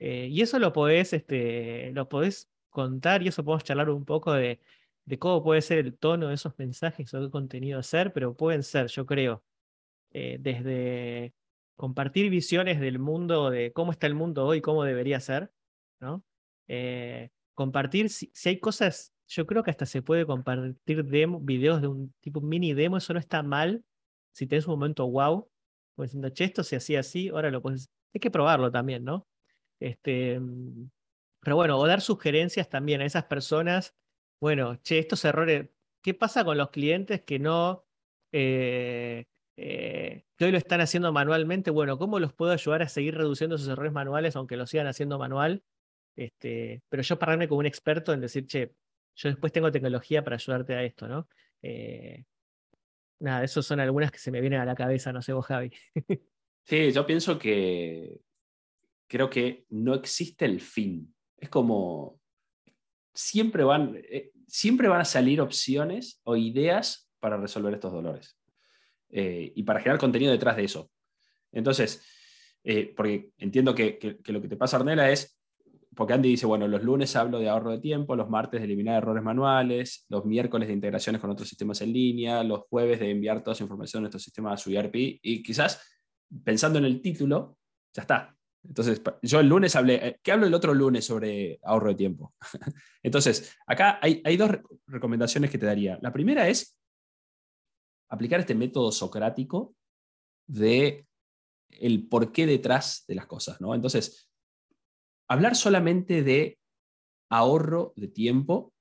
Eh, y eso lo podés, este, lo podés contar y eso podemos charlar un poco de, de, cómo puede ser el tono de esos mensajes o qué contenido hacer, pero pueden ser, yo creo, desde compartir visiones del mundo, de cómo está el mundo hoy, cómo debería ser, ¿no? Eh, compartir si, hay cosas yo creo que hasta se puede compartir demo, videos de un tipo mini demo, eso no está mal. Si tenés un momento wow, pues diciendo, che, esto se hacía así, ahora lo puedes. Hay que probarlo también, ¿no? Este, mm, pero bueno, o dar sugerencias también a esas personas. Bueno, che, estos errores, ¿qué pasa con los clientes que no, eh, eh, que hoy lo están haciendo manualmente? Bueno, ¿cómo los puedo ayudar a seguir reduciendo esos errores manuales, aunque lo sigan haciendo manual? Este, pero yo pararme como un experto en decir, che, yo después tengo tecnología para ayudarte a esto, ¿no? Eh, nada, esas son algunas que se me vienen a la cabeza, no sé vos, Javi. sí, yo pienso que creo que no existe el fin. Es como, siempre van, eh, siempre van a salir opciones o ideas para resolver estos dolores eh, y para generar contenido detrás de eso. Entonces, porque entiendo que, que, lo que te pasa, Arnela, es porque Andy dice, bueno, los lunes hablo de ahorro de tiempo, los martes de eliminar errores manuales, los miércoles de integraciones con otros sistemas en línea, los jueves de enviar toda esa información a nuestro sistema a su ERP, y quizás pensando en el título, ya está. Entonces, yo el lunes hablé, eh, ¿qué hablo el otro lunes sobre ahorro de tiempo? Entonces, acá hay, hay dos recomendaciones que te daría. La primera es aplicar este método socrático de el porqué detrás de las cosas, ¿no? Entonces, hablar solamente de ahorro de tiempo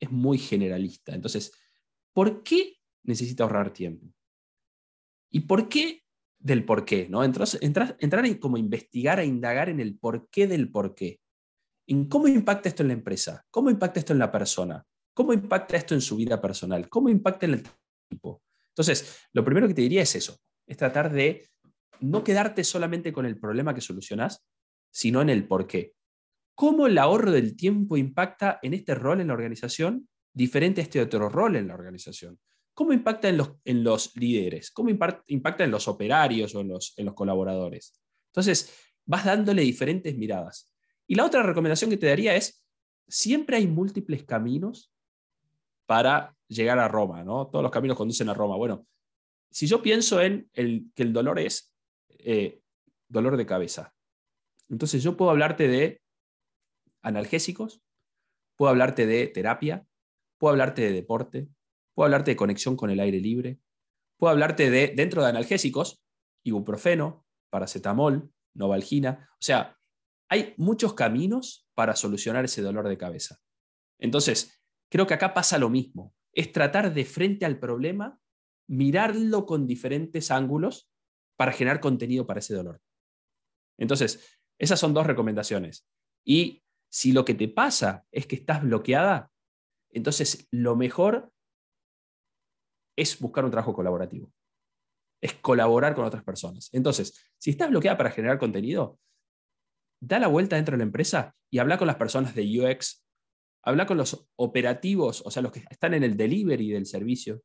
es muy generalista. Entonces, ¿por qué necesita ahorrar tiempo? ¿Y por qué del por qué? ¿no? Entrar, en como investigar e indagar en el por qué del por qué. En cómo impacta esto en la empresa, cómo impacta esto en la persona, cómo impacta esto en su vida personal, cómo impacta en el tipo. Entonces, lo primero que te diría es eso, es tratar de no quedarte solamente con el problema que solucionas, sino en el por qué. ¿Cómo el ahorro del tiempo impacta en este rol en la organización diferente a este otro rol en la organización? ¿Cómo impacta en los, en los líderes? ¿Cómo impacta en los operarios o los, en los colaboradores? Entonces, vas dándole diferentes miradas. Y la otra recomendación que te daría es, siempre hay múltiples caminos para llegar a Roma, ¿no? Todos los caminos conducen a Roma. Bueno, si yo pienso en el, que el dolor es eh, dolor de cabeza, entonces yo puedo hablarte de analgésicos, puedo hablarte de terapia, puedo hablarte de deporte, puedo hablarte de conexión con el aire libre, puedo hablarte de, dentro de analgésicos, ibuprofeno, paracetamol, novalgina. O sea, hay muchos caminos para solucionar ese dolor de cabeza. Entonces, creo que acá pasa lo mismo. Es tratar de frente al problema, mirarlo con diferentes ángulos para generar contenido para ese dolor. Entonces, esas son dos recomendaciones. Y si lo que te pasa es que estás bloqueada, entonces lo mejor es buscar un trabajo colaborativo. Es colaborar con otras personas. Entonces, si estás bloqueada para generar contenido, da la vuelta dentro de la empresa y habla con las personas de UX, habla con los operativos, o sea, los que están en el delivery del servicio,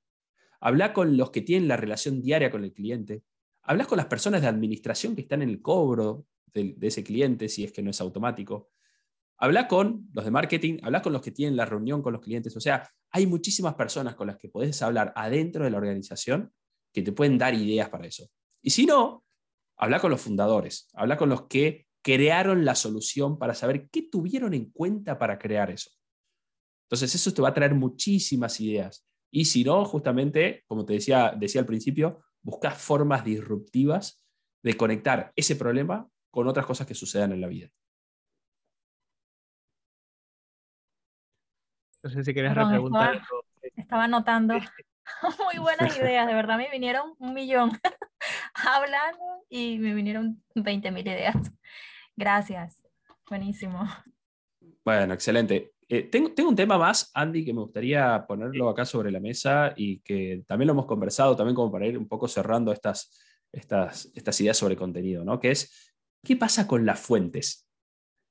habla con los que tienen la relación diaria con el cliente, habla con las personas de administración que están en el cobro de, ese cliente, si es que no es automático. Habla con los de marketing, habla con los que tienen la reunión con los clientes. O sea, hay muchísimas personas con las que puedes hablar adentro de la organización que te pueden dar ideas para eso. Y si no, habla con los fundadores, habla con los que crearon la solución para saber qué tuvieron en cuenta para crear eso. Entonces, eso te va a traer muchísimas ideas. Y si no, justamente, como te decía, decía al principio, buscas formas disruptivas de conectar ese problema con otras cosas que sucedan en la vida. No sé si querés repreguntar. Estaba, anotando muy buenas ideas, de verdad me vinieron un millón hablando y me vinieron 20 mil ideas. Gracias, buenísimo. Bueno, excelente. Eh, tengo, un tema más, Andy, que me gustaría ponerlo acá sobre la mesa y que también lo hemos conversado, también como para ir un poco cerrando estas, ideas sobre contenido, ¿no? Que es, ¿qué pasa con las fuentes?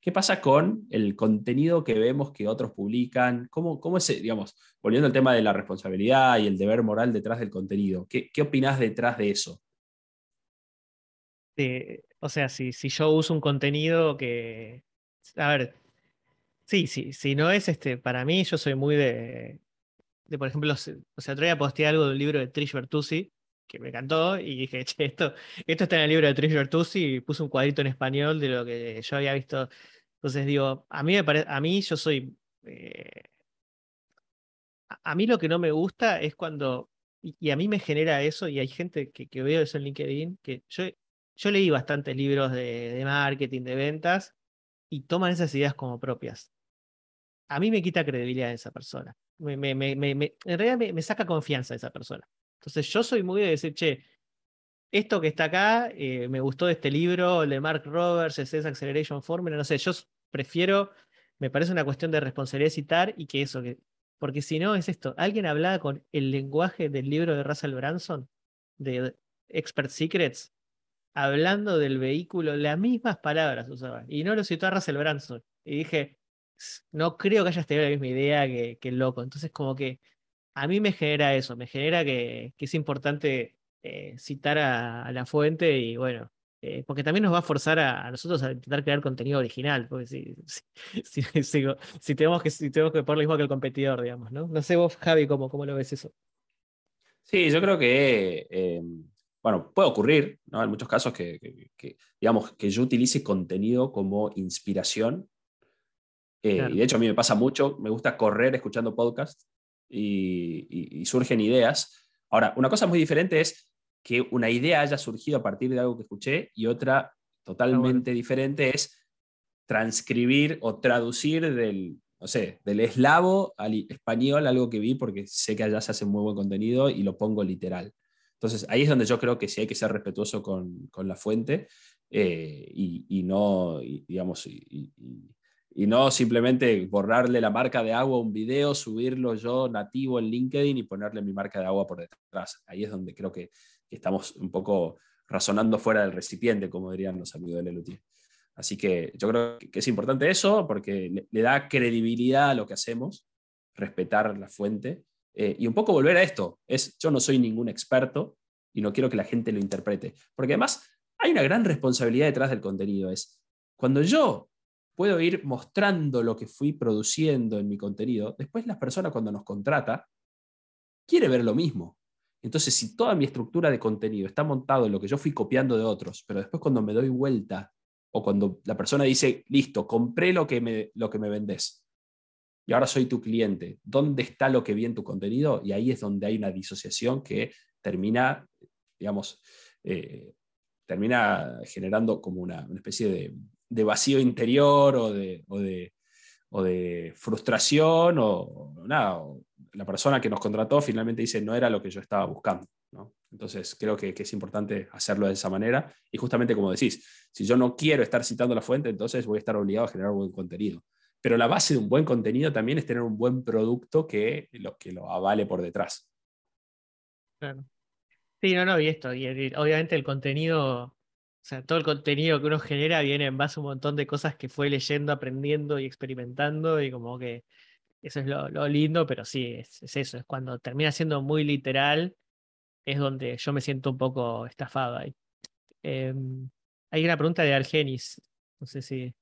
¿Qué pasa con el contenido que vemos que otros publican? ¿Cómo, es, digamos, volviendo al tema de la responsabilidad y el deber moral detrás del contenido? ¿Qué, qué opinás detrás de eso? o sea, si, si yo uso un contenido que, a ver, sí, sí, si no es este, para mí yo soy muy de, de por ejemplo, o sea, otro día posteé algo del libro de Trish Bertuzzi, que me encantó y dije, che, esto, esto está en el libro de Trish Bertuzzi y puse un cuadrito en español de lo que yo había visto. Entonces digo, a mí me parece, a mí yo soy, eh, a mí lo que no me gusta es cuando, y, a mí me genera eso, y hay gente que, que veo eso en LinkedIn, que yo, yo leí bastantes libros de, de marketing, de ventas, y toman esas ideas como propias. A mí me quita credibilidad de esa persona. Me, me, me, en realidad me, saca confianza de esa persona. Entonces yo soy muy de decir, che, esto que está acá, eh, me gustó de este libro, el de Mark Roberts, ese Acceleration Formula, no sé, yo prefiero, me parece una cuestión de responsabilidad citar y que eso, que, porque si no es esto, alguien hablaba con el lenguaje del libro de Russell Branson, de Expert Secrets, hablando del vehículo, las mismas palabras usaba, y no lo citó a Russell Branson, y dije, no creo que haya tenido la misma idea que, el loco, entonces como que a mí me genera eso, me genera que, es importante eh, citar a, la fuente y bueno, eh, porque también nos va a forzar a, nosotros a intentar crear contenido original, porque si, si, si, tenemos que, si tenemos que poner lo mismo que el competidor, digamos, ¿no? No sé vos, Javi, cómo, cómo lo ves eso. Sí, yo creo que, eh, bueno, puede ocurrir, ¿no? En muchos casos que, digamos, que yo utilice contenido como inspiración. Y de hecho a mí me pasa mucho, me gusta correr escuchando podcasts y, y surgen ideas. Ahora, una cosa muy diferente es que una idea haya surgido a partir de algo que escuché y otra totalmente diferente es transcribir o traducir del, no sé, del eslavo al español algo que vi porque sé que allá se hace muy buen contenido y lo pongo literal. Entonces ahí es donde yo creo que sí hay que ser respetuoso con, con la fuente eh, y, y, no, digamos, y, y, no simplemente borrarle la marca de agua a un video, subirlo yo nativo en LinkedIn y ponerle mi marca de agua por detrás. Ahí es donde creo que estamos un poco razonando fuera del recipiente, como dirían los amigos de Lelutier. Así que yo creo que es importante eso porque le, da credibilidad a lo que hacemos, respetar la fuente eh, y un poco volver a esto. Es, yo no soy ningún experto y no quiero que la gente lo interprete. Porque además hay una gran responsabilidad detrás del contenido. Es cuando yo puedo ir mostrando lo que fui produciendo en mi contenido, después la persona cuando nos contrata quiere ver lo mismo. Entonces, si toda mi estructura de contenido está montado en lo que yo fui copiando de otros, pero después cuando me doy vuelta o cuando la persona dice, listo, compré lo que me, lo que me vendés y ahora soy tu cliente, ¿dónde está lo que vi en tu contenido? Y ahí es donde hay una disociación que termina, digamos, eh, termina generando como una, especie de, vacío interior o de, o de, frustración o, nada, la persona que nos contrató finalmente dice no era lo que yo estaba buscando. Entonces creo que, es importante hacerlo de esa manera. Y justamente como decís, si yo no quiero estar citando la fuente, entonces voy a estar obligado a generar buen contenido. Pero la base de un buen contenido también es tener un buen producto que lo, que lo avale por detrás. Claro. Sí, no, no, y esto, y obviamente el contenido, o sea, todo el contenido que uno genera viene en base a un montón de cosas que fue leyendo, aprendiendo y experimentando, y como que eso es lo, lindo, pero sí, es, eso, es cuando termina siendo muy literal, es donde yo me siento un poco estafado ahí. Em, hay una pregunta de Argenis, no sé si...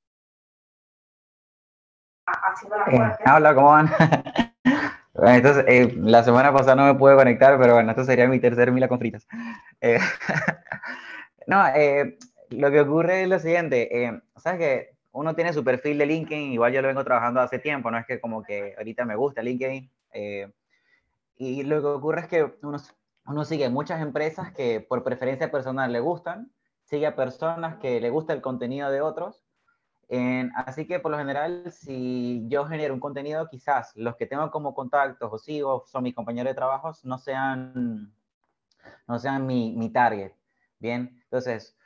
Eh, hola, ¿cómo van? entonces, eh, la semana pasada no me pude conectar, pero bueno, esto sería mi tercer mila con fritas. Eh, no, lo que ocurre es lo siguiente, ¿sabes qué? uno tiene su perfil de LinkedIn, igual yo lo vengo trabajando hace tiempo, no es que como que ahorita me gusta LinkedIn. Eh, y lo que ocurre es que uno, uno sigue muchas empresas que por preferencia personal le gustan, sigue a personas que le gusta el contenido de otros. así que por lo general, si yo genero un contenido, quizás los que tengo como contactos o sigo son mis compañeros de trabajo, no sean, no sean mi, mi target. Bien, entonces,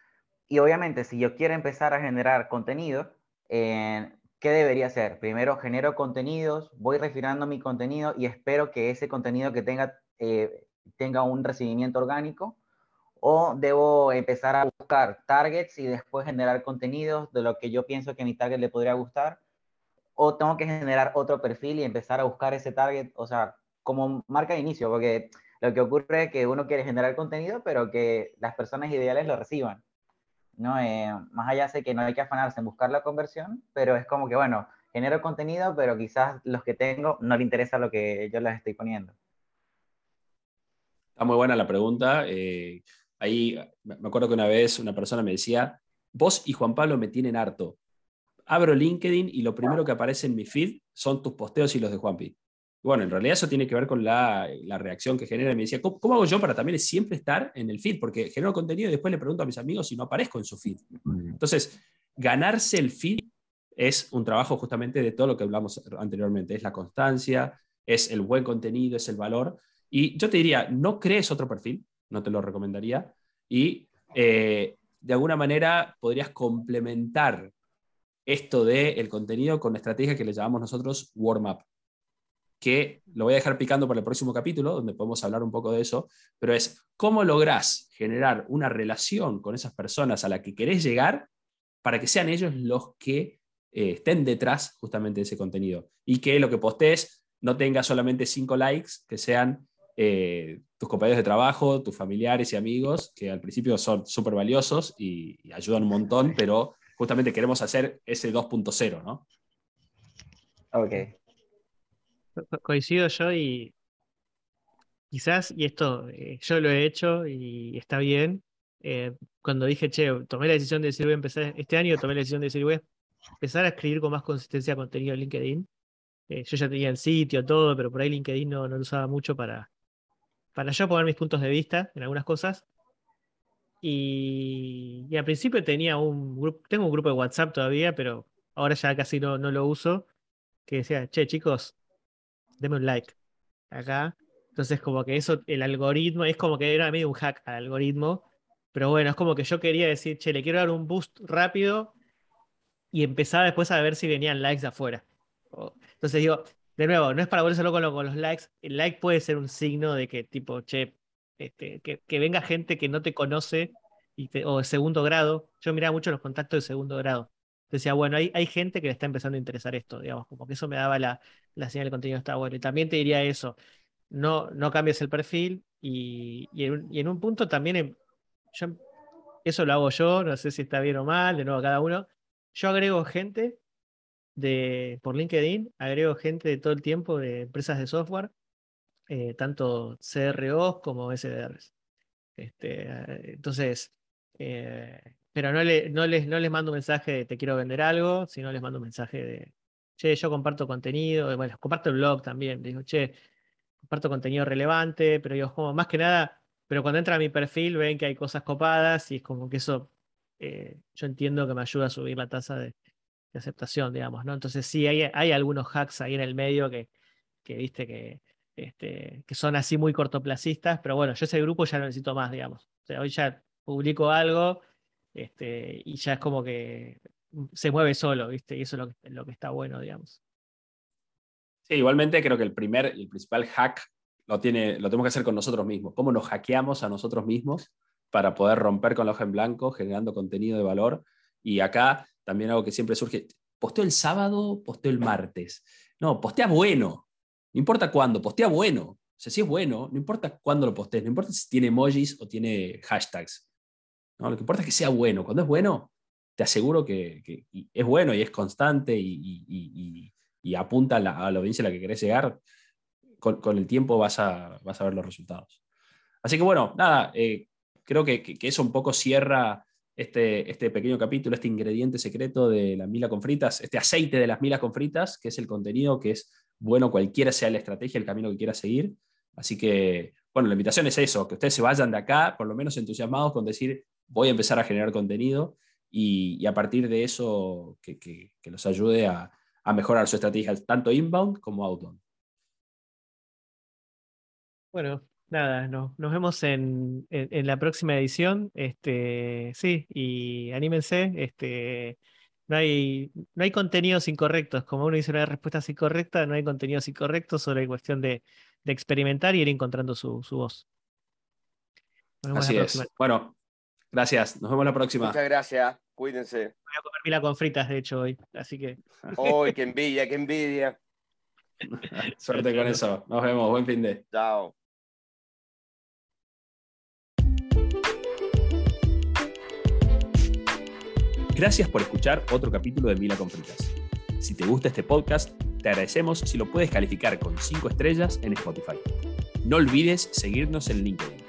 y obviamente si yo quiero empezar a generar contenido, ¿qué debería hacer? Primero genero contenidos, voy refinando mi contenido y espero que ese contenido que tenga, eh, tenga un recibimiento orgánico o debo empezar a buscar targets y después generar contenidos de lo que yo pienso que a mi target le podría gustar o tengo que generar otro perfil y empezar a buscar ese target, o sea, como marca de inicio, porque lo que ocurre es que uno quiere generar contenido, pero que las personas ideales lo reciban. ¿no? Eh, más allá sé que no hay que afanarse en buscar la conversión, pero es como que, bueno, genero contenido, pero quizás los que tengo no le interesa lo que yo les estoy poniendo. Está muy buena la pregunta. Eh, ahí me acuerdo que una vez una persona me decía, vos y Juan Pablo me tienen harto. Abro LinkedIn y lo primero que aparece en mi feed son tus posteos y los de Juanpi. Bueno, en realidad eso tiene que ver con la, reacción que genera. Me decía, ¿cómo, hago yo para también siempre estar en el feed? Porque genero contenido y después le pregunto a mis amigos si no aparezco en su feed. Entonces, ganarse el feed es un trabajo justamente de todo lo que hablamos anteriormente. Es la constancia, es el buen contenido, es el valor. Y yo te diría, no crees otro perfil, no te lo recomendaría. Y eh, de alguna manera podrías complementar esto del el contenido con la estrategia que le llamamos nosotros warm up que lo voy a dejar picando para el próximo capítulo, donde podemos hablar un poco de eso, pero es cómo lográs generar una relación con esas personas a las que querés llegar para que sean ellos los que eh, estén detrás justamente de ese contenido y que lo que postes no tenga solamente cinco likes, que sean eh, tus compañeros de trabajo, tus familiares y amigos, que al principio son súper valiosos y, y ayudan un montón, pero justamente queremos hacer ese 2.0, ¿no? Ok, coincido yo y quizás, y esto eh, yo lo he hecho y está bien, eh, cuando dije, che, tomé la decisión de decir voy a empezar este año, tomé la decisión de decir voy a empezar a escribir con más consistencia contenido en LinkedIn. Eh, yo ya tenía el sitio, todo, pero por ahí LinkedIn no, no lo usaba mucho para, para yo poner mis puntos de vista en algunas cosas. Y, y al principio tenía un grupo, tengo un grupo de WhatsApp todavía, pero ahora ya casi no, no lo uso, que decía, che, chicos, deme un like acá. Entonces, como que eso, el algoritmo, es como que era medio un hack al algoritmo. Pero bueno, es como que yo quería decir, che, le quiero dar un boost rápido y empezaba después a ver si venían likes de afuera. Entonces digo, de nuevo, no es para volverse loco con los likes. El like puede ser un signo de que, tipo, che, este, que, venga gente que no te conoce y o de segundo grado. Yo miraba mucho los contactos de segundo grado decía, bueno, hay, hay gente que le está empezando a interesar esto, digamos, como que eso me daba la, la señal de contenido está bueno. Y también te diría eso, no, no cambies el perfil y, y, en, un punto también, em, yo, eso lo hago yo, no sé si está bien o mal, de nuevo cada uno, yo agrego gente de, por LinkedIn, agrego gente de todo el tiempo de empresas de software, eh, tanto CROs como SDRs. Este, eh, entonces, eh, pero no, le, no, les, no les mando un mensaje de te quiero vender algo, sino les mando un mensaje de, che, yo comparto contenido, bueno, comparto el blog también, digo, che, comparto contenido relevante, pero digo, como más que nada, pero cuando entra a mi perfil ven que hay cosas copadas y es como que eso, eh, yo entiendo que me ayuda a subir la tasa de, aceptación, digamos, ¿no? Entonces sí, hay, hay algunos hacks ahí en el medio que, que viste que, este, que son así muy cortoplacistas, pero bueno, yo ese grupo ya no necesito más, digamos. O sea, hoy ya publico algo este, y ya es como que se mueve solo, ¿viste? Y eso es lo que, lo que está bueno, digamos. Sí, igualmente creo que el primer, el principal hack lo, tiene, lo tenemos que hacer con nosotros mismos. ¿Cómo nos hackeamos a nosotros mismos para poder romper con la hoja en blanco, generando contenido de valor? Y acá también algo que siempre surge, posteo el sábado, posteo el martes. No, postea bueno. No importa cuándo, postea bueno. O sea, si es bueno, no importa cuándo lo postees, no importa si tiene emojis o tiene hashtags. Lo que importa es que sea bueno. Cuando es bueno, te aseguro que, es bueno y es constante y, apunta a la, audiencia a la que querés llegar, con, el tiempo vas a, vas a ver los resultados. Así que bueno, nada, eh, creo que, eso un poco cierra este, este pequeño capítulo, este ingrediente secreto de la mila con fritas, este aceite de las milas con fritas, que es el contenido que es bueno cualquiera sea la estrategia, el camino que quiera seguir. Así que, bueno, la invitación es eso, que ustedes se vayan de acá, por lo menos entusiasmados con decir, voy a empezar a generar contenido y, a partir de eso que, que, los ayude a, a, mejorar su estrategia, tanto inbound como outbound. Bueno, nada, no, nos vemos en, en, la próxima edición. Este, sí, y anímense. Este, no hay, no hay contenidos incorrectos. Como uno dice, no hay respuestas incorrectas, no hay contenidos incorrectos, solo hay cuestión de, de experimentar y ir encontrando su, su voz. Así es. Bueno, Gracias, nos vemos la próxima. Muchas gracias, cuídense. Voy a comer mila con fritas, de hecho, hoy, así que. ¡Uy, qué envidia, qué envidia! Suerte con eso. Nos vemos, buen fin de. Chao. Gracias por escuchar otro capítulo de Mila con Fritas. Si te gusta este podcast, te agradecemos si lo puedes calificar con 5 estrellas en Spotify. No olvides seguirnos en LinkedIn.